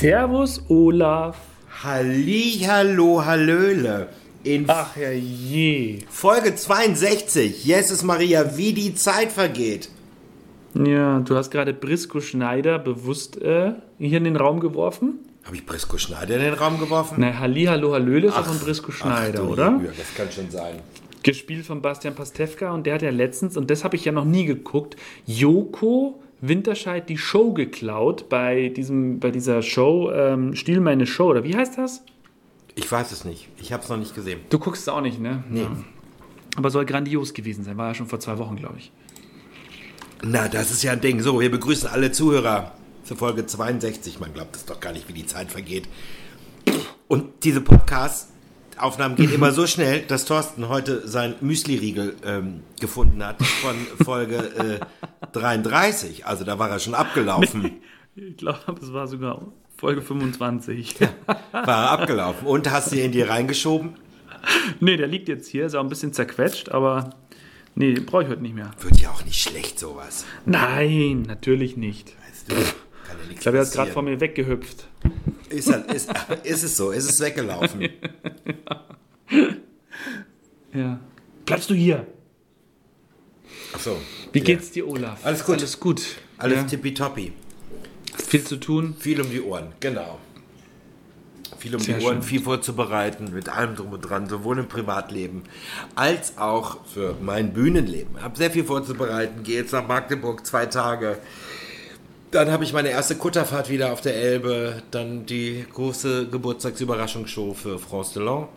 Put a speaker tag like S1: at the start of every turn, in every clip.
S1: Servus, Olaf.
S2: Hallihallo, Hallöle. In
S1: Ach je.
S2: Folge 62, Jesus Maria, wie die Zeit vergeht.
S1: Ja, du hast gerade Brisco Schneider bewusst äh, hier in den Raum geworfen.
S2: Habe ich Brisco Schneider in den Raum geworfen?
S1: Na, Halli, Hallo, Hallöle ist doch von Brisco Schneider,
S2: Ach du
S1: oder?
S2: Liebe, das kann schon sein.
S1: Gespielt von Bastian Pastewka und der hat ja letztens, und das habe ich ja noch nie geguckt, Joko Winterscheid die Show geklaut bei, diesem, bei dieser Show, ähm, Stiehl meine Show, oder wie heißt das?
S2: Ich weiß es nicht. Ich habe es noch nicht gesehen.
S1: Du guckst es auch nicht, ne? Nee. Aber soll grandios gewesen sein, war ja schon vor zwei Wochen, glaube ich.
S2: Na, das ist ja ein Ding. So, wir begrüßen alle Zuhörer zur Folge 62. Man glaubt es doch gar nicht, wie die Zeit vergeht. Und diese Podcast-Aufnahmen gehen immer so schnell, dass Thorsten heute sein Müsli-Riegel ähm, gefunden hat von Folge äh, 33. Also da war er schon abgelaufen.
S1: Ich glaube, es war sogar Folge 25.
S2: War er abgelaufen. Und hast du ihn dir reingeschoben?
S1: nee, der liegt jetzt hier, ist auch ein bisschen zerquetscht, aber nee, brauche ich heute nicht mehr.
S2: Wird ja auch nicht schlecht, sowas.
S1: Nein, natürlich nicht.
S2: Weißt du, kann ja nichts
S1: Ich glaube, er ist gerade vor mir weggehüpft.
S2: Ist, er- ist, ist es so? Ist es weggelaufen?
S1: Ja. Bleibst du hier?
S2: Ach so.
S1: Wie
S2: Ja.
S1: geht's dir, Olaf?
S2: Alles gut.
S1: Alles gut.
S2: Alles
S1: ja.
S2: tippitoppi.
S1: Viel zu tun.
S2: Viel um die Ohren, genau. Viel um
S1: Sehr
S2: die Ohren,
S1: schön.
S2: viel vorzubereiten, mit allem drum und dran, sowohl im Privatleben als auch für mein Bühnenleben. Hab sehr viel vorzubereiten, gehe jetzt nach Magdeburg zwei Tage. Dann habe ich meine erste Kutterfahrt wieder auf der Elbe, dann die große Geburtstagsüberraschungsshow für France Delon.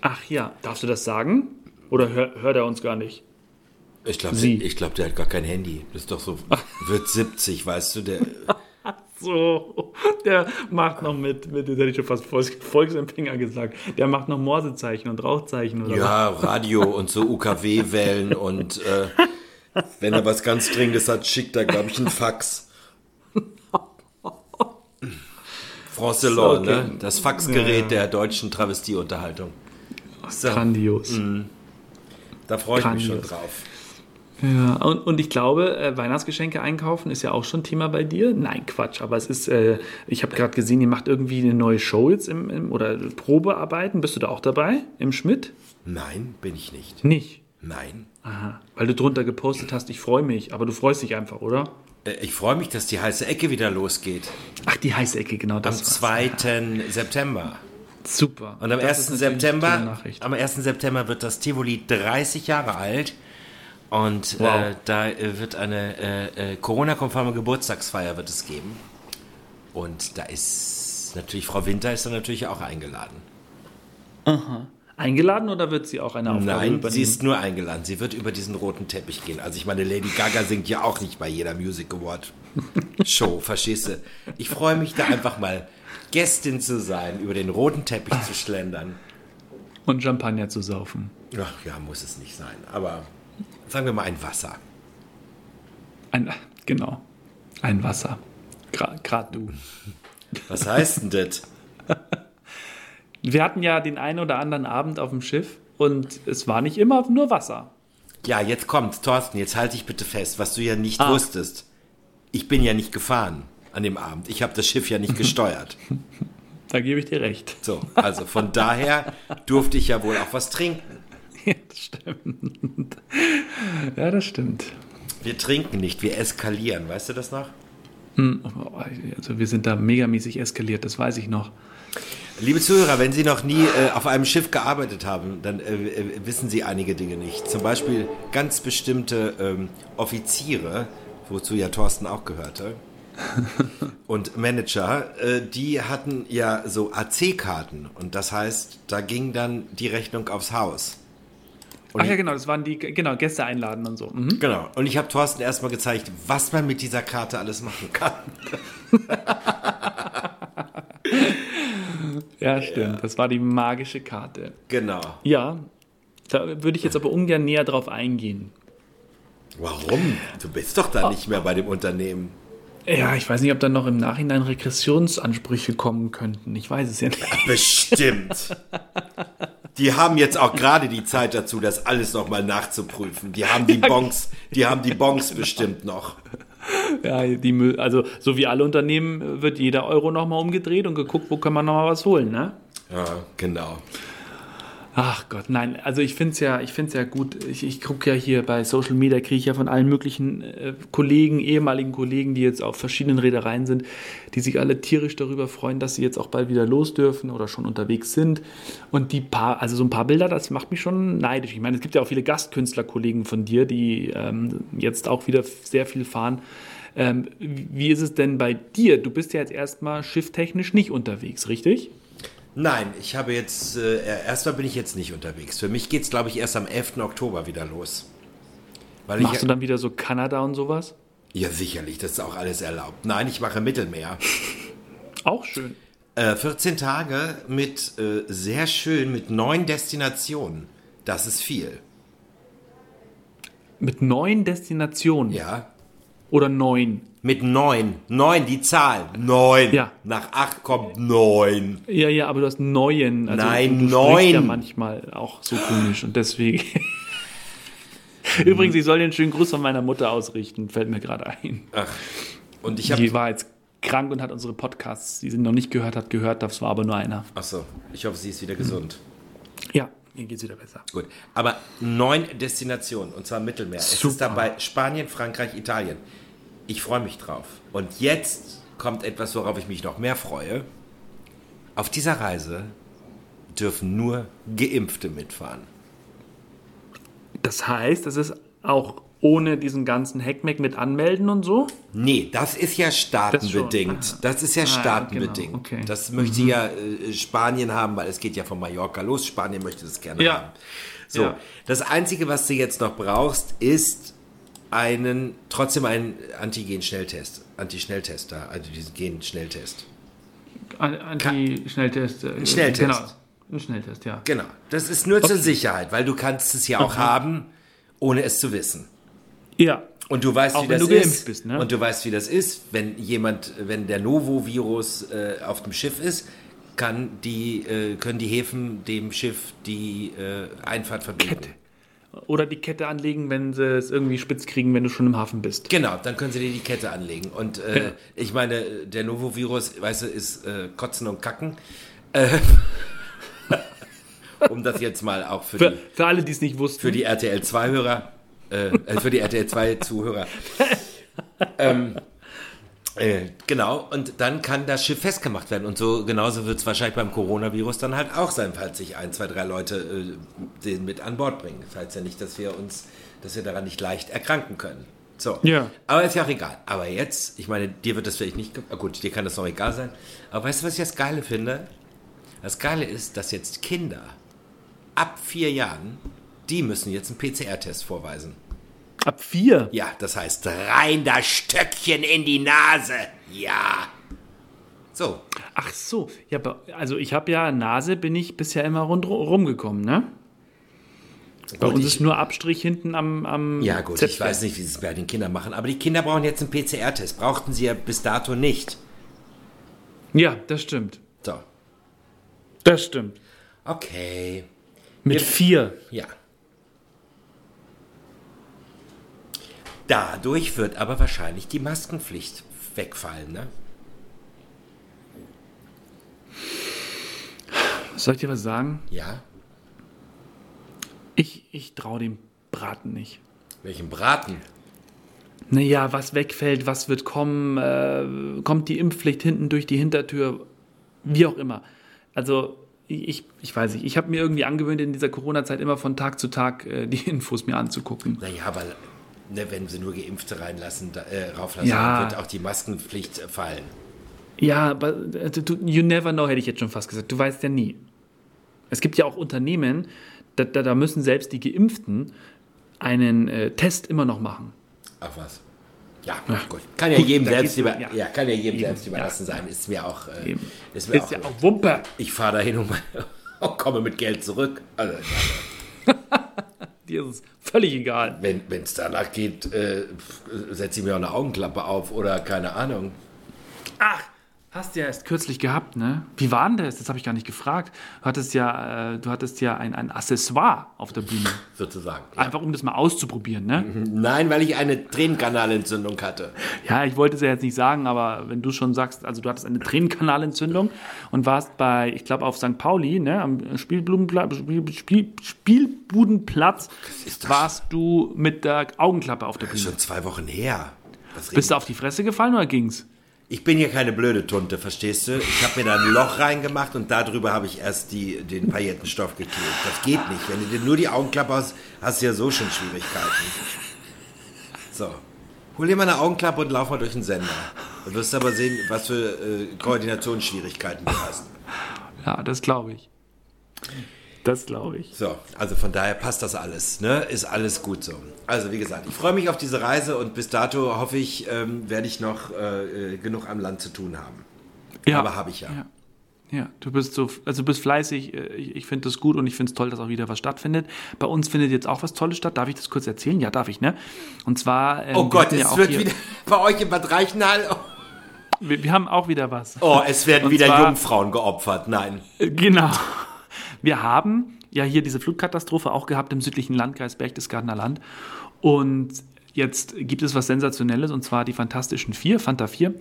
S1: Ach ja, darfst du das sagen? Oder hör, hört er uns gar nicht?
S2: Ich glaube, glaub, der hat gar kein Handy. Das ist doch so, wird 70, weißt du, der,
S1: So, der macht noch mit, mit das hätte ich schon fast Volks, Volksempfänger gesagt, der macht noch Morsezeichen und Rauchzeichen oder
S2: Ja, Radio und so UKW-Wellen und äh, wenn er was ganz Dringendes hat, schickt er, glaube ich, einen Fax. France Delon,
S1: Okay.
S2: ne? Das Faxgerät
S1: Ja.
S2: der deutschen Travestieunterhaltung. So,
S1: Grandios.
S2: da freue ich mich schon
S1: Grandios.
S2: drauf.
S1: Ja, und, und ich glaube, äh, Weihnachtsgeschenke einkaufen ist ja auch schon Thema bei dir. Nein, Quatsch, aber es ist, äh, ich habe gerade gesehen, ihr macht irgendwie eine neue Show jetzt im, im, oder Probearbeiten. Bist du da auch dabei im Schmidt?
S2: Nein, bin ich nicht.
S1: Nicht.
S2: Nein.
S1: Aha, weil du drunter gepostet hast, ich freue mich, aber du freust dich einfach, oder?
S2: Äh, Ich freue mich, dass die heiße Ecke wieder losgeht.
S1: Ach, die heiße Ecke, genau
S2: Am
S1: das. war's.
S2: 2. September.
S1: Super.
S2: Und am
S1: Das
S2: 1.
S1: ist natürlich eine
S2: September, am 1. September wird das Tivoli 30 Jahre alt. Und
S1: Wow.
S2: äh, da äh, wird eine äh, äh, Corona-konforme Geburtstagsfeier wird es geben. Und da ist natürlich, Frau Winter ist da natürlich auch eingeladen.
S1: Eingeladen oder wird sie auch eine Aufgabe
S2: Nein,
S1: übernehmen?
S2: sie ist nur eingeladen. Sie wird über diesen roten Teppich gehen. Also ich meine, Lady Gaga singt ja auch nicht bei jeder Music Award Show, verstehst du? Ich freue mich da einfach mal Gästin zu sein, über den roten Teppich zu schlendern.
S1: Und Champagner zu saufen.
S2: Ach ja, muss es nicht sein. Aber sagen wir mal ein Wasser.
S1: Ein, genau. Ein Wasser. Gerade du.
S2: Was heißt denn das?
S1: Wir hatten ja den einen oder anderen Abend auf dem Schiff und es war nicht immer nur Wasser.
S2: Ja, jetzt kommt's, Thorsten, jetzt halte ich bitte fest, was du ja nicht
S1: Ah.
S2: wusstest. Ich bin ja nicht gefahren an dem Abend. Ich habe das Schiff ja nicht gesteuert.
S1: Da gebe ich dir recht.
S2: So, also von daher durfte ich ja wohl auch was trinken.
S1: Ja, das stimmt. Ja, das stimmt.
S2: Wir trinken nicht, wir eskalieren. Weißt du das noch?
S1: Also wir sind da megamäßig eskaliert, das weiß ich noch.
S2: Liebe Zuhörer, wenn Sie noch nie äh, auf einem Schiff gearbeitet haben, dann äh, äh, wissen Sie einige Dinge nicht. Zum Beispiel ganz bestimmte ähm, Offiziere, wozu ja Thorsten auch gehörte, und Manager, äh, die hatten ja so AC-Karten. Und das heißt, da ging dann die Rechnung aufs Haus.
S1: Ach ja, genau, das waren die genau, Gäste einladen und so. Mhm.
S2: Genau. Und ich habe Thorsten erstmal gezeigt, was man mit dieser Karte alles machen kann.
S1: Ja, stimmt. Das war die magische Karte.
S2: Genau.
S1: Ja, da würde ich jetzt aber ungern näher drauf eingehen.
S2: Warum? Du bist doch da nicht mehr bei dem Unternehmen.
S1: Ja, ich weiß nicht, ob dann noch im Nachhinein Regressionsansprüche kommen könnten. Ich weiß es ja nicht.
S2: Bestimmt. Die haben jetzt auch gerade die Zeit dazu, das alles nochmal nachzuprüfen. Die haben die Bons, die haben die Bons bestimmt noch.
S1: Ja, die, Mü- also so wie alle Unternehmen wird jeder Euro nochmal umgedreht und geguckt, wo kann man nochmal was holen, ne?
S2: Ja, genau.
S1: Ach Gott, nein, also ich finde es ja, ich find's ja gut. Ich, ich gucke ja hier bei Social Media, kriege ich ja von allen möglichen äh, Kollegen, ehemaligen Kollegen, die jetzt auf verschiedenen Reedereien sind, die sich alle tierisch darüber freuen, dass sie jetzt auch bald wieder los dürfen oder schon unterwegs sind. Und die paar, also so ein paar Bilder, das macht mich schon neidisch. Ich meine, es gibt ja auch viele Gastkünstlerkollegen von dir, die ähm, jetzt auch wieder sehr viel fahren. Ähm, wie ist es denn bei dir? Du bist ja jetzt erstmal schifftechnisch nicht unterwegs, richtig?
S2: Nein, ich habe jetzt, äh, erstmal bin ich jetzt nicht unterwegs. Für mich geht es, glaube ich, erst am 11. Oktober wieder los. Weil
S1: Machst
S2: ich,
S1: du dann wieder so Kanada und sowas?
S2: ja, sicherlich, das ist auch alles erlaubt. Nein, ich mache Mittelmeer.
S1: Auch schön.
S2: Äh, 14 Tage mit äh, sehr schön, mit neun Destinationen. Das ist viel.
S1: Mit neun Destinationen.
S2: Ja.
S1: Oder neun.
S2: Mit neun. Neun, die Zahl. Neun.
S1: Ja.
S2: Nach acht kommt neun.
S1: Ja, ja, aber du hast neuen. Also
S2: Nein,
S1: du, du
S2: neun.
S1: ja manchmal auch so komisch und deswegen. Übrigens, ich soll dir einen schönen Gruß von meiner Mutter ausrichten, fällt mir gerade ein.
S2: Ach. Und ich habe.
S1: Die war jetzt krank und hat unsere Podcasts, die sie noch nicht gehört hat, gehört. Das war aber nur einer.
S2: Achso, ich hoffe, sie ist wieder gesund.
S1: Ja, mir geht's wieder besser.
S2: Gut. Aber neun Destinationen, und zwar Mittelmeer. Es
S1: Super.
S2: ist dabei Spanien, Frankreich, Italien. Ich freue mich drauf. Und jetzt kommt etwas, worauf ich mich noch mehr freue. Auf dieser Reise dürfen nur Geimpfte mitfahren.
S1: Das heißt, es ist auch ohne diesen ganzen Heckmeck mit Anmelden und so?
S2: Nee, das ist ja staatenbedingt.
S1: schon.
S2: Das, ist ja
S1: Ah,
S2: staatenbedingt.
S1: genau, okay.
S2: Das möchte ja äh, Spanien haben, weil es geht ja von Mallorca los. Spanien möchte das gerne
S1: Ja.
S2: haben. So,
S1: Ja.
S2: das Einzige, was du jetzt noch brauchst, ist einen, trotzdem einen Antigen-Schnelltest. Anti-Schnelltest da, also diesen Gen-Schnelltest.
S1: An- Anti-Schnelltest. Ein
S2: Schnelltest.
S1: Genau, ein Schnelltest, ja.
S2: Genau. Das ist nur zur Sicherheit, weil du kannst es ja auch haben, ohne es zu wissen.
S1: Ja,
S2: Und du weißt,
S1: Auch
S2: wie
S1: wenn
S2: das ist.
S1: bist, ne?
S2: Und du weißt, wie das ist, wenn jemand, wenn der Novo-Virus äh, auf dem Schiff ist, kann die, äh, können die Häfen dem Schiff die äh, Einfahrt verbieten.
S1: Kette. Oder die Kette anlegen, wenn sie es irgendwie spitz kriegen, wenn du schon im Hafen bist.
S2: Genau, dann können sie dir die Kette anlegen. Und äh,
S1: Ja.
S2: ich meine, der Novo-Virus, weißt du, ist äh, Kotzen und Kacken. Äh, um das jetzt mal auch für,
S1: Für,
S2: die,
S1: für alle, die es nicht wussten.
S2: für die RTL 2-Hörer, äh, äh, für die RTL 2-Zuhörer. ähm, äh, genau, und dann kann das Schiff festgemacht werden. Und so genauso wird es wahrscheinlich beim Coronavirus dann halt auch sein, falls sich ein, zwei, drei Leute äh, den mit an Bord bringen. Das heißt ja nicht, dass wir uns, dass wir daran nicht leicht erkranken können. So.
S1: Ja.
S2: Aber ist ja auch egal. Aber jetzt, ich meine, dir wird das vielleicht nicht, gut, dir kann das noch egal sein. Aber weißt du, was ich das Geile finde? Das Geile ist, dass jetzt Kinder ab vier Jahren, die müssen jetzt einen PCR-Test vorweisen.
S1: Ab vier.
S2: Ja, das heißt, rein das Stöckchen in die Nase. Ja. So.
S1: Ach so. Ja, aber- also ich habe ja Nase, bin ich bisher immer rundherum gekommen, ne? Bei
S2: Gut,
S1: uns
S2: ich-
S1: ist nur Abstrich hinten am, am
S2: Ja, gut, ich
S1: Zepter.
S2: weiß nicht, wie sie es bei den Kindern machen, aber die Kinder brauchen jetzt einen PCR-Test. Brauchten sie ja bis dato nicht.
S1: Ja, das stimmt.
S2: So.
S1: Das stimmt.
S2: Okay.
S1: Mit
S2: Ja.
S1: vier.
S2: Ja. Dadurch wird aber wahrscheinlich die Maskenpflicht wegfallen, ne?
S1: Soll ich dir was sagen?
S2: Ja.
S1: Ich, ich traue dem Braten nicht.
S2: Welchen Braten?
S1: Naja, was wegfällt, was wird kommen, äh, kommt die Impfpflicht hinten durch die Hintertür, wie auch immer. Also ich, ich weiß nicht, ich habe mir irgendwie angewöhnt, in dieser Corona-Zeit immer von Tag zu Tag äh, die Infos mir anzugucken.
S2: Naja, aber ne, wenn sie nur Geimpfte reinlassen, da, äh, rauflassen,
S1: Ja.
S2: dann wird auch die Maskenpflicht fallen.
S1: Ja, aber äh, du, you never know, hätte ich jetzt schon fast gesagt. Du weißt ja nie. Es gibt ja auch Unternehmen, da, da, da müssen selbst die Geimpften einen äh, Test immer noch machen.
S2: Ach was. Ja, gut. Kann ja
S1: Gut,
S2: jedem selbst über, ja.
S1: ja.
S2: kann ja jedem
S1: Eben,
S2: selbst
S1: ja.
S2: überlassen sein. Ist mir auch, äh, ist mir
S1: Ist
S2: auch,
S1: ja auch Wumpe.
S2: ich fahre dahin und, und komme mit Geld zurück. Also,
S1: Dir ist es völlig egal.
S2: wenn es danach geht, äh, setze ich mir auch eine Augenklappe auf oder keine Ahnung.
S1: Ach, Hast du ja erst kürzlich gehabt, ne? Wie war denn das? Das habe ich gar nicht gefragt. Du hattest ja, äh, du hattest ja ein, ein Accessoire auf der Bühne.
S2: Sozusagen.
S1: Einfach um das mal auszuprobieren, ne?
S2: Nein, weil ich eine Tränenkanalentzündung hatte.
S1: Ja, ich wollte es ja jetzt nicht sagen, aber wenn du schon sagst, also du hattest eine Tränenkanalentzündung und warst bei, ich glaube, auf St. Pauli, ne, am Spielblumenplatz, Spiel, Spiel, Spielbudenplatz, warst du mit der Augenklappe auf der
S2: Das ist
S1: Bühne.
S2: schon zwei Wochen her.
S1: Bist du auf die Fresse gefallen oder ging's?
S2: Ich bin hier keine blöde Tunte, verstehst du? Ich habe mir da ein Loch reingemacht und darüber habe ich erst die, den Paillettenstoff geklebt. Das geht nicht. Wenn du dir nur die Augenklappe hast, hast du ja so schon Schwierigkeiten. So. Hol dir mal eine Augenklappe und lauf mal durch den Sender. Du wirst aber sehen, was für äh, Koordinationsschwierigkeiten du hast.
S1: Ja, das glaube ich. Das glaube ich.
S2: So, also von daher passt das alles, ne? Ist alles gut so. Also wie gesagt, ich freue mich auf diese Reise und bis dato hoffe ich, ähm, werde ich noch äh, äh, genug am Land zu tun haben.
S1: Ja.
S2: Aber habe ich ja.
S1: Ja. Ja, du bist so, also du bist fleißig. äh, Ich, ich finde das gut und ich finde es toll, dass auch wieder was stattfindet. Bei uns findet jetzt auch was Tolles statt. Darf ich das kurz erzählen? Ja, darf ich, ne? Und zwar. ähm,
S2: Oh
S1: wir
S2: Gott,
S1: ja
S2: es wird
S1: hier-
S2: wieder bei euch im Bad Reichenhall. Oh,
S1: Wir, wir haben auch wieder was.
S2: oh es werden
S1: Und
S2: wieder
S1: zwar-
S2: Jungfrauen geopfert. Nein.
S1: Genau. Wir haben ja hier diese Flutkatastrophe auch gehabt im südlichen Landkreis Berchtesgadener Land. Und jetzt gibt es was Sensationelles und zwar die Fantastischen Vier, Fanta 4.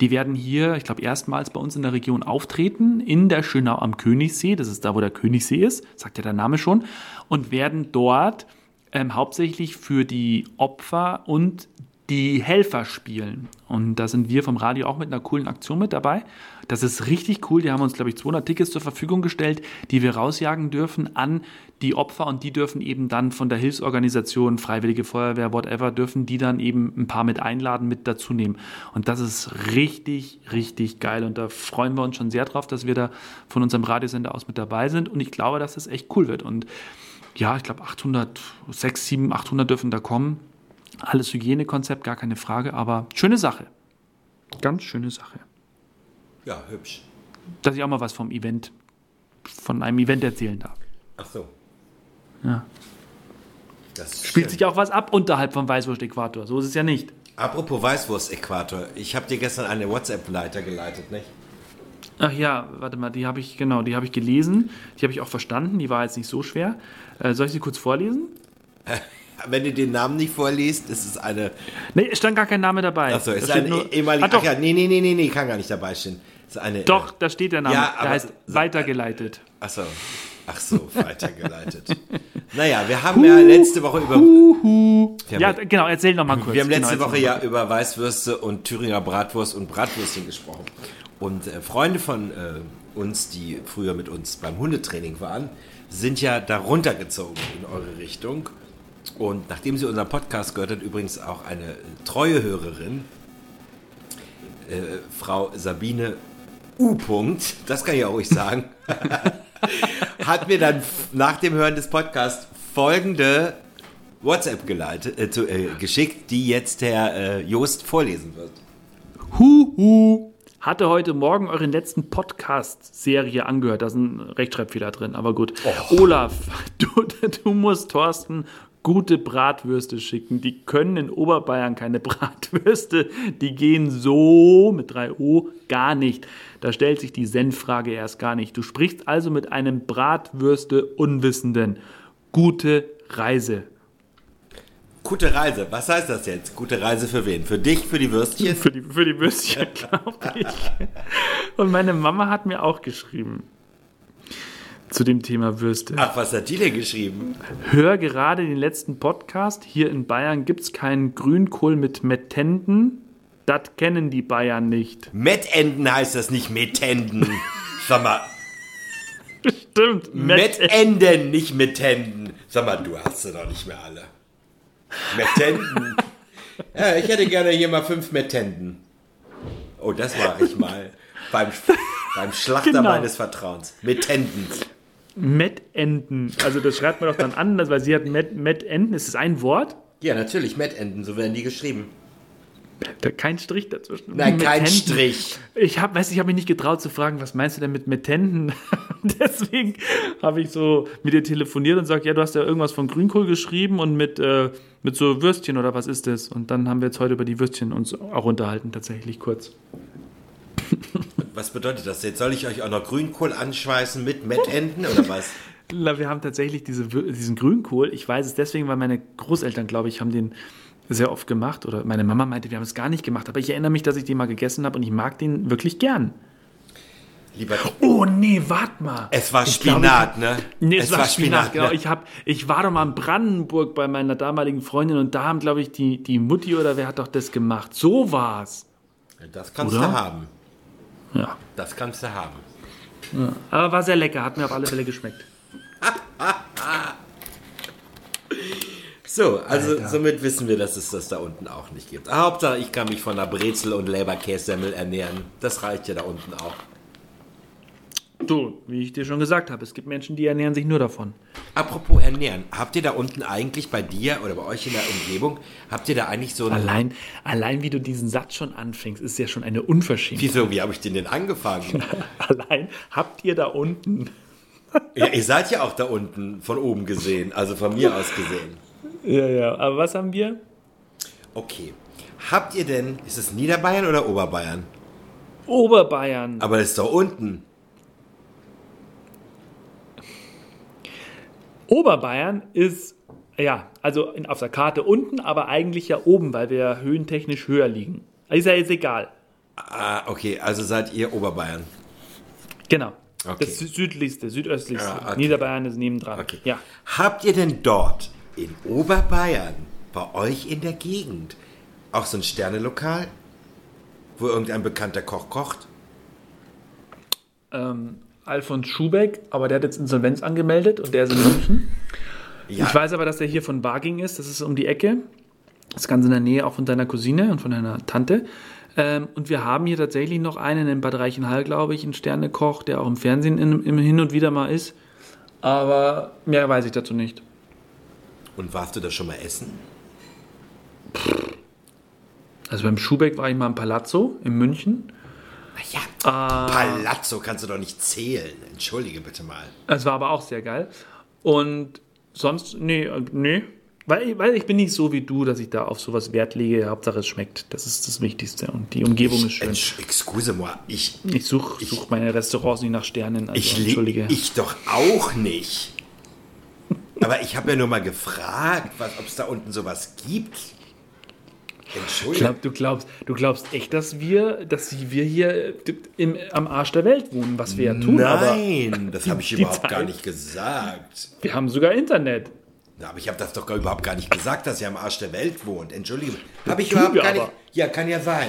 S1: Die werden hier, ich glaube, erstmals bei uns in der Region auftreten, in der Schönau am Königssee. Das ist da, wo der Königssee ist, sagt ja der Name schon. Und werden dort ähm, hauptsächlich für die Opfer und die Helfer spielen. Und da sind wir vom Radio auch mit einer coolen Aktion mit dabei. Das ist richtig cool. Die haben uns, glaube ich, 200 Tickets zur Verfügung gestellt, die wir rausjagen dürfen an die Opfer. Und die dürfen eben dann von der Hilfsorganisation, Freiwillige Feuerwehr, whatever, dürfen die dann eben ein paar mit einladen, mit dazu nehmen. Und das ist richtig, richtig geil. Und da freuen wir uns schon sehr drauf, dass wir da von unserem Radiosender aus mit dabei sind. Und ich glaube, dass das echt cool wird. Und ja, ich glaube 800, 6, 7, 800 dürfen da kommen. Alles Hygienekonzept, gar keine Frage, aber schöne Sache. Ganz schöne Sache.
S2: Ja, hübsch.
S1: Dass ich auch mal was vom Event, von einem Event erzählen darf.
S2: Ach so.
S1: Ja.
S2: Das
S1: Spielt
S2: schön.
S1: sich auch was ab unterhalb vom Weißwurst-Äquator. So ist es ja nicht.
S2: Apropos Weißwurst-Äquator. Ich habe dir gestern eine WhatsApp weitergeleitet, nicht?
S1: Ach ja, warte mal, die habe ich, genau, die habe ich gelesen. Die habe ich auch verstanden. Die war jetzt nicht so schwer. Äh, soll ich sie kurz vorlesen?
S2: Wenn du den Namen nicht vorliest, ist es eine.
S1: Nee, es stand gar kein Name dabei.
S2: Achso, ist eine
S1: nur-
S2: ehemalige.
S1: Ah,
S2: Ach ja, nee, nee, nee, nee, nee, kann gar nicht dabei stehen. Ist eine.
S1: doch,
S2: Äh,
S1: da steht der Name.
S2: Ja, aber-
S1: der heißt weitergeleitet.
S2: Achso. Ach so, weitergeleitet. naja, wir haben ja letzte Woche über.
S1: Ja, genau, erzähl noch mal kurz.
S2: wir haben letzte
S1: genau,
S2: Woche ja über Weißwürste und Thüringer Bratwurst und Bratwürstchen gesprochen. Und äh, Freunde von äh, uns, die früher mit uns beim Hundetraining waren, sind ja da runtergezogen in eure Richtung. Und nachdem sie unseren Podcast gehört hat, übrigens auch eine treue Hörerin, äh, Frau Sabine U. -Punkt, das kann ich auch ruhig sagen, hat mir dann nach dem Hören des Podcasts folgende WhatsApp geleitet, äh, zu, äh, geschickt, die jetzt Herr äh, Joost vorlesen wird.
S1: Huhu. Hatte heute Morgen euren letzten Podcast-Serie angehört. Da ist ein Rechtschreibfehler drin, aber gut. Olaf, du, du musst Thorsten gute Bratwürste schicken. Die können in Oberbayern keine Bratwürste. Die gehen so mit 3 O gar nicht. Da stellt sich die Senffrage erst gar nicht. Du sprichst also mit einem Bratwürste-Unwissenden. Gute Reise.
S2: Gute Reise, was heißt das jetzt? Gute Reise für wen? Für dich, für die Würstchen?
S1: Für die, für die Würstchen, glaube ich. Und meine Mama hat mir auch geschrieben zu dem Thema Würste.
S2: Ach, was hat die denn geschrieben?
S1: Hör gerade den letzten Podcast. Hier in Bayern gibt es keinen Grünkohl mit Mettenden. Das kennen die Bayern nicht.
S2: Mettenden heißt das nicht Mettenden. Sag mal,
S1: Stimmt. Met
S2: Mettenden, nicht Mettenden. Sag mal, du hast sie doch nicht mehr alle. Mettenden. Ja, ich hätte gerne hier mal fünf Mettenden. Oh, das mache ich mal. Beim, beim Schlachter
S1: Genau.
S2: meines Vertrauens. Mettenden.
S1: Mettenden. Also das schreibt man doch dann anders, weil sie hat Met, Mettenden. Ist das ein Wort?
S2: Ja, natürlich, Mettenden, so werden die geschrieben.
S1: Da, kein Strich dazwischen.
S2: Nein, kein
S1: Mettenden.
S2: Strich.
S1: Ich habe, weiß, ich habe mich nicht getraut zu fragen, was meinst du denn mit Mettenden? Deswegen habe ich so mit dir telefoniert und gesagt, ja, du hast ja irgendwas von Grünkohl geschrieben und mit, äh, mit so Würstchen oder was ist das? Und dann haben wir jetzt heute über die Würstchen uns auch unterhalten, tatsächlich kurz.
S2: Was bedeutet das jetzt? Soll ich euch auch noch Grünkohl anschweißen mit Mettenten oder was?
S1: Na, wir haben tatsächlich diese, diesen Grünkohl. Ich weiß es deswegen, weil meine Großeltern, glaube ich, haben den sehr oft gemacht. Oder meine Mama meinte, wir haben es gar nicht gemacht. Aber ich erinnere mich, dass ich den mal gegessen habe und ich mag den wirklich gern.
S2: Lieber
S1: Oh nee, warte mal.
S2: Es war
S1: Ich
S2: Spinat,
S1: ich-
S2: ne?
S1: Nee, es, war Spinat, genau.
S2: ne?
S1: Ich, hab, ich war doch mal in Brandenburg bei meiner damaligen Freundin und da haben, glaube ich, die, die Mutti oder wer hat doch das gemacht. So war's.
S2: Das kannst
S1: Oder?
S2: du haben.
S1: Ja.
S2: Das kannst du haben.
S1: Aber war sehr lecker, hat mir auf alle Fälle geschmeckt.
S2: So, also somit wissen wir, dass es das da unten auch nicht gibt. Hauptsache, ich kann mich von einer Brezel und Leberkässemmel ernähren. Das reicht ja da unten auch.
S1: Du, wie ich dir schon gesagt habe, es gibt Menschen, die ernähren sich nur davon.
S2: Apropos ernähren, habt ihr da unten eigentlich bei dir oder bei euch in der Umgebung, habt ihr da eigentlich so ein...
S1: Allein, allein wie du diesen Satz schon anfängst, ist ja schon eine Unverschämtheit.
S2: Wieso, wie habe ich den denn angefangen?
S1: Allein habt ihr da unten.
S2: ja, ihr seid ja auch da unten von oben gesehen, also von mir aus gesehen.
S1: Ja, ja. Aber was haben wir?
S2: Okay. Habt ihr denn, ist es Niederbayern oder Oberbayern?
S1: Oberbayern.
S2: Aber das ist doch unten.
S1: Oberbayern ist, ja, also in, auf der Karte unten, aber eigentlich ja oben, weil wir ja höhentechnisch höher liegen. Ist ja jetzt egal.
S2: Ah, okay, also seid ihr Oberbayern.
S1: Genau.
S2: Okay.
S1: Das sü- südlichste, südöstlichste.
S2: Ja, okay.
S1: Niederbayern ist nebendran.
S2: Okay.
S1: Ja.
S2: Habt ihr denn dort in Oberbayern, bei euch in der Gegend, auch so ein Sternelokal, wo irgendein bekannter Koch kocht?
S1: Ähm, Alfons Schubeck, aber der hat jetzt Insolvenz angemeldet und der ist in München.
S2: Ja,
S1: Ich weiß aber, dass der hier von Barging ist. Das ist um die Ecke. Das ist ganz in der Nähe auch von deiner Cousine und von deiner Tante. Ähm, und wir haben hier tatsächlich noch einen in Bad Reichenhall, glaube ich, einen Sternekoch, der auch im Fernsehen in, im hin und wieder mal ist. Aber mehr weiß ich dazu nicht.
S2: Und warst du da schon mal essen?
S1: Also beim Schubeck war ich mal im Palazzo in München.
S2: Ja,
S1: Ah.
S2: Palazzo kannst du doch nicht zählen. Entschuldige bitte mal.
S1: Das war aber auch sehr geil. Und sonst, nee, äh, nee. Weil, weil ich bin nicht so wie du, dass ich da auf sowas Wert lege. Hauptsache es schmeckt. Das ist das Wichtigste. Und die Umgebung ist schön.
S2: Entsch- Excuse moi, ich,
S1: Ich suche such meine Restaurants nicht nach Sternen. Also,
S2: ich,
S1: Entschuldige.
S2: ich doch auch nicht. Aber ich habe ja nur mal gefragt, ob es da unten sowas gibt.
S1: Ich
S2: Entschuldige.
S1: glaub, du, glaubst, du glaubst echt, dass wir, dass wir hier im, am Arsch der Welt wohnen, was wir ja tun.
S2: Nein, das habe ich überhaupt
S1: Zeit-
S2: gar nicht gesagt.
S1: wir haben sogar Internet.
S2: Na, Aber ich habe das doch gar überhaupt gar nicht gesagt, dass ihr am Arsch der Welt wohnt. Entschuldige. Habe ich überhaupt gar nicht. Ja, kann ja sein.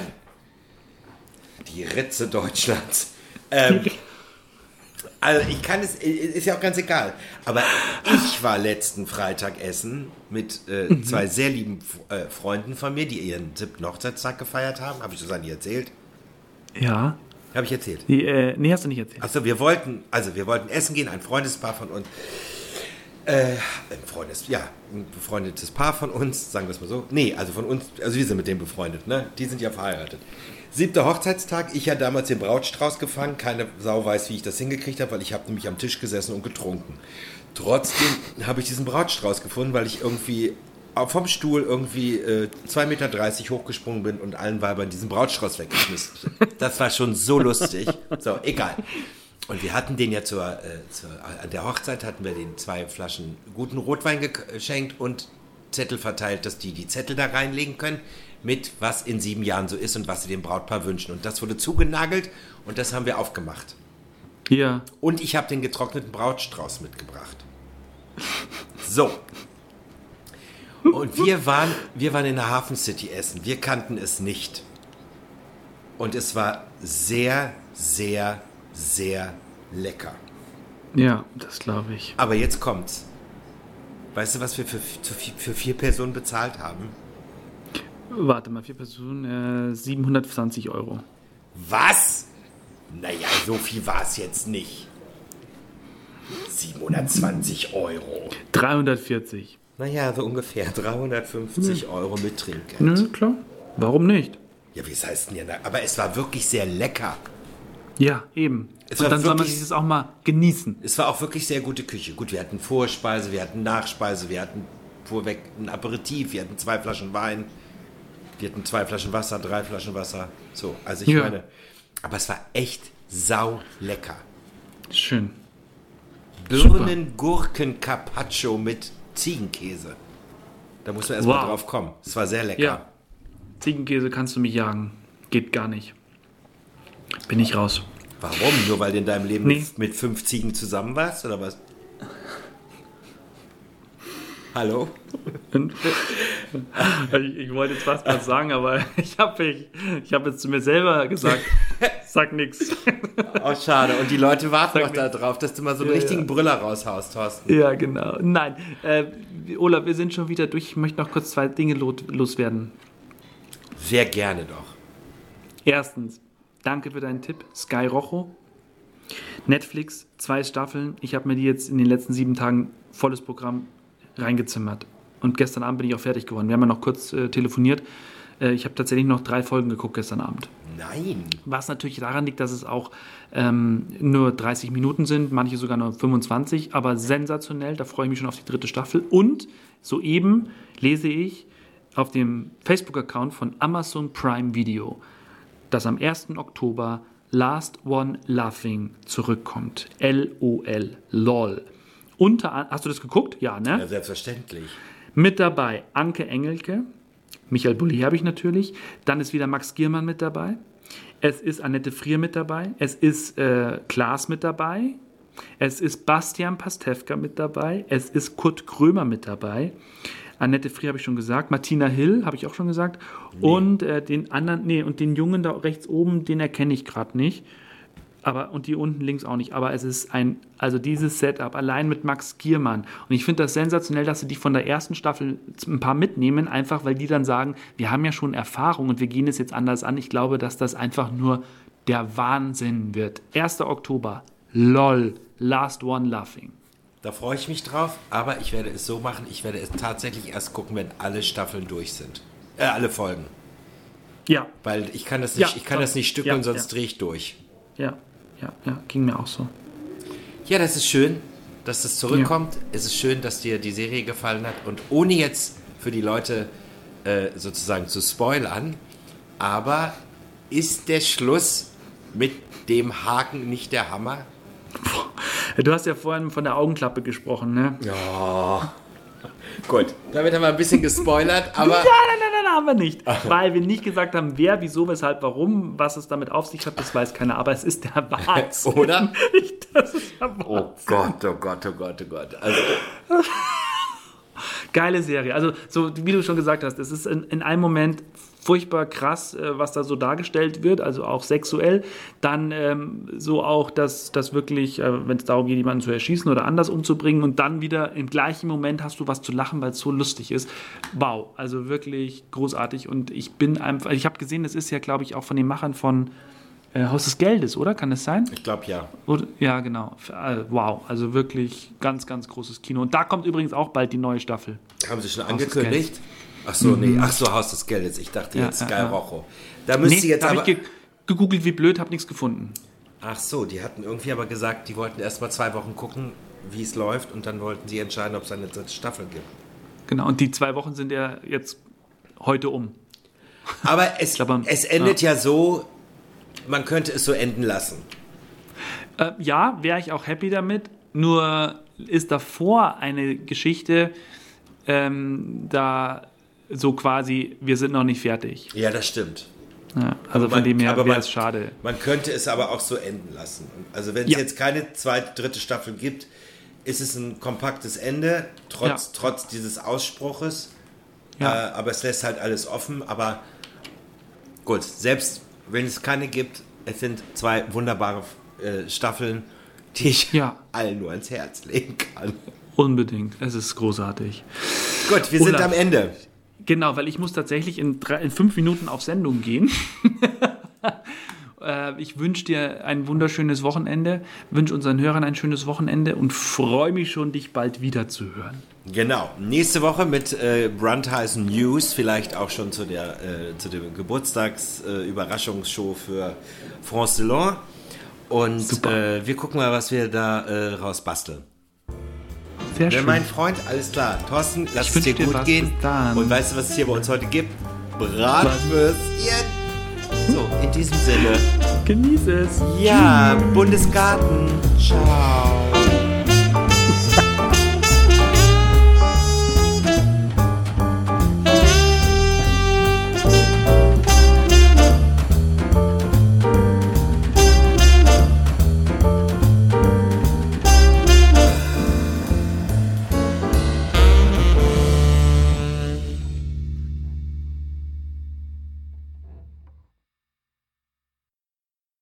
S2: Die Ritze Deutschlands. Ähm, also ich kann es, ist ja auch ganz egal. Aber ich war letzten Freitag essen mit äh,
S1: Mhm.
S2: zwei sehr lieben äh, Freunden von mir, die ihren siebten Hochzeitstag gefeiert haben. Habe ich Susanne erzählt?
S1: Ja.
S2: Habe ich erzählt.
S1: Die, äh, nee, hast du nicht erzählt.
S2: Achso, wir wollten, also wir wollten essen gehen, ein Freundespaar von uns. Äh, ein Freundes, ja, ein befreundetes Paar von uns, sagen wir es mal so. Nee, also von uns, also wir sind mit denen befreundet, ne? Die sind ja verheiratet. Siebter Hochzeitstag, ich ja damals den Brautstrauß gefangen, keine Sau weiß, wie ich das hingekriegt habe, weil ich habe nämlich am Tisch gesessen und getrunken. Trotzdem habe ich diesen Brautstrauß gefunden, weil ich irgendwie vom Stuhl irgendwie äh, 2,30 Meter hochgesprungen bin und allen Weibern diesen Brautstrauß weggeschmissen. Das war schon so lustig. So, egal. Und wir hatten den ja zur, äh, zur, an der Hochzeit hatten wir den zwei Flaschen guten Rotwein ge- geschenkt und Zettel verteilt, dass die die Zettel da reinlegen können mit was in sieben Jahren so ist und was sie dem Brautpaar wünschen. Und das wurde zugenagelt und das haben wir aufgemacht.
S1: Ja.
S2: Und ich habe den getrockneten Brautstrauß mitgebracht. So. Und wir waren, wir waren in der Hafen City essen. Wir kannten es nicht. Und es war sehr, sehr, sehr lecker.
S1: Ja, das glaube ich.
S2: Aber jetzt kommt's. Weißt du, was wir für, für, vier Personen bezahlt haben?
S1: Warte mal, vier Personen, äh, 720 Euro.
S2: Was? Naja, so viel war es jetzt nicht. 720 Euro.
S1: 340.
S2: Naja, so ungefähr 350 Euro mit Trinkgeld.
S1: Nö, klar. Warum nicht?
S2: Ja, wie heißt denn ja? Aber es war wirklich sehr lecker.
S1: Ja, eben.
S2: Es
S1: Und dann soll man
S2: wirklich-
S1: sich das auch mal genießen.
S2: Es war auch wirklich sehr gute Küche. Gut, wir hatten Vorspeise, wir hatten Nachspeise, wir hatten vorweg ein Aperitif, wir hatten zwei Flaschen Wein, wir hatten zwei Flaschen Wasser, drei Flaschen Wasser. So, also ich
S1: Ja.
S2: meine, aber es war echt sau lecker.
S1: Schön.
S2: Birnen-Gurken-Carpaccio mit Ziegenkäse. Da muss man erstmal
S1: Wow.
S2: drauf kommen. Es war sehr lecker.
S1: Ja. Ziegenkäse kannst du mich jagen. Geht gar nicht. Bin ich raus.
S2: Warum? Nur weil du in deinem Leben
S1: Nee.
S2: mit, fünf Ziegen zusammen warst, oder was? Hallo?
S1: Ich, ich wollte jetzt fast was sagen, aber ich habe ich, ich hab jetzt zu mir selber gesagt, sag nix.
S2: Oh, schade. Und die Leute warten
S1: Sag
S2: noch darauf, dass du mal so einen
S1: Ja,
S2: richtigen
S1: ja.
S2: Brüller raushaust, Thorsten.
S1: Ja, genau. Nein, äh, Olaf, wir sind schon wieder durch. Ich möchte noch kurz zwei Dinge lo- loswerden.
S2: Sehr gerne doch.
S1: Erstens, danke für deinen Tipp. Sky Rojo. Netflix, zwei Staffeln. Ich habe mir die jetzt in den letzten sieben Tagen volles Programm reingezimmert. Und gestern Abend bin ich auch fertig geworden. Wir haben ja noch kurz äh, telefoniert. Äh, ich habe tatsächlich noch drei Folgen geguckt gestern Abend.
S2: Nein.
S1: Was natürlich daran liegt, dass es auch ähm, nur 30 Minuten sind, manche sogar nur 25, aber sensationell. Da freue ich mich schon auf die dritte Staffel. Und soeben lese ich auf dem Facebook-Account von Amazon Prime Video, dass am 1. Oktober Last One Laughing zurückkommt. LOL. LOL. Unter, hast du das geguckt? Ja, ne?
S2: Ja, selbstverständlich.
S1: Mit dabei Anke Engelke, Michael Bulli habe ich natürlich. Dann ist wieder Max Giermann mit dabei. Es ist Annette Frier mit dabei. Es ist äh, Klaas mit dabei. Es ist Bastian Pastewka mit dabei. Es ist Kurt Krömer mit dabei. Annette Frier habe ich schon gesagt. Martina Hill habe ich auch schon gesagt. Und äh, den anderen, nee, und den Jungen da rechts oben, den erkenne ich gerade nicht. Aber, und die unten links auch nicht. Aber es ist ein, also dieses Setup allein mit Max Giermann. Und ich finde das sensationell, dass sie die von der ersten Staffel ein paar mitnehmen, einfach weil die dann sagen, wir haben ja schon Erfahrung und wir gehen es jetzt anders an. Ich glaube, dass das einfach nur der Wahnsinn wird. 1. Oktober. LOL. Last One Laughing.
S2: Da freue ich mich drauf, aber ich werde es so machen, ich werde es tatsächlich erst gucken, wenn alle Staffeln durch sind. Äh, alle Folgen.
S1: Ja,
S2: Weil ich kann das nicht,
S1: Ja,
S2: ich kann das nicht stückeln,
S1: ja,
S2: sonst
S1: ja.
S2: drehe ich durch.
S1: ja, ja, ja. Ging mir auch so.
S2: Ja, das ist schön, dass das zurückkommt. Es ist schön, dass dir die Serie gefallen hat. Und ohne jetzt für die Leute äh, sozusagen zu spoilern, aber ist der Schluss mit dem Haken nicht der Hammer?
S1: Du hast ja vorhin von der Augenklappe gesprochen, ne?
S2: Ja. Gut, damit haben wir ein bisschen gespoilert, aber
S1: Nein, nein, nein, nein, haben wir nicht. Weil wir nicht gesagt haben, wer, wieso, weshalb, warum, was es damit auf sich hat, das weiß keiner. Aber es ist der Wahnsinn.
S2: Oder?
S1: Ich- Das ist der Wahnsinn.
S2: oh Gott, oh Gott, oh Gott, oh Gott. Also,
S1: Geile Serie. Also, so wie du schon gesagt hast, es ist in, in einem Moment furchtbar krass, äh, was da so dargestellt wird, also auch sexuell. Dann ähm, so auch, dass das wirklich, äh, wenn es darum geht, jemanden zu erschießen oder anders umzubringen und dann wieder im gleichen Moment hast du was zu lachen, weil es so lustig ist. Wow, also wirklich großartig. Und ich bin einfach, ich habe gesehen, das ist ja, glaube ich, auch von den Machern von äh, Haus des Geldes, oder? Kann das sein?
S2: ich glaube ja.
S1: Oder, ja, genau. Äh, Wow, also wirklich ganz, ganz großes Kino. Und da kommt übrigens auch bald die neue Staffel.
S2: Haben sie schon angekündigt? Ach so, nee. Ach so, Haus des Geldes. Ich dachte
S1: Ja,
S2: jetzt
S1: ja,
S2: Sky
S1: ja.
S2: Rojo. Da müsste jetzt
S1: da
S2: aber...
S1: habe ich ge gegoogelt, wie blöd, habe nichts gefunden.
S2: Ach so, die hatten irgendwie aber gesagt, die wollten erst mal zwei Wochen gucken, wie es läuft und dann wollten sie entscheiden, ob es eine dritte Staffel gibt.
S1: Genau, und die zwei Wochen sind ja jetzt heute um.
S2: Aber es,
S1: glaube,
S2: es endet ja. so, man könnte es so enden lassen.
S1: Äh, ja, wäre ich auch happy damit. Nur ist davor eine Geschichte, ähm, da so quasi, wir sind noch nicht fertig.
S2: Ja, das stimmt.
S1: Ja, also
S2: Aber
S1: von dem her wäre es schade.
S2: Man könnte es aber auch so enden lassen. Also wenn es
S1: Ja.
S2: jetzt keine zweite, dritte Staffel gibt, ist es ein kompaktes Ende, trotz,
S1: Ja.
S2: trotz dieses Ausspruches. Äh, aber es lässt halt alles offen. Aber gut, selbst wenn es keine gibt, es sind zwei wunderbare äh, Staffeln, die ich
S1: Ja.
S2: allen nur ans Herz legen kann.
S1: Unbedingt. Es ist großartig.
S2: Gut, wir sind
S1: Olaf.
S2: am Ende.
S1: Genau, weil ich muss tatsächlich in, drei, in fünf Minuten auf Sendung gehen. Äh, ich wünsche dir ein wunderschönes Wochenende, wünsche unseren Hörern ein schönes Wochenende und freue mich schon, dich bald wieder zu hören.
S2: Genau. Nächste Woche mit äh, Brandheisen News, vielleicht auch schon zu der äh, zu dem Geburtstags äh, für France Delon. Und äh, wir gucken mal, was wir da äh, raus basteln.
S1: Sehr schön.
S2: mein Freund, alles klar. Thorsten, lass es dir
S1: dir
S2: gut
S1: was.
S2: gehen. Und weißt du, was es hier bei uns heute gibt? Bratwürstchen. So, in diesem Sinne,
S1: Genieß es.
S2: Ja, Bundesgarten. Ciao.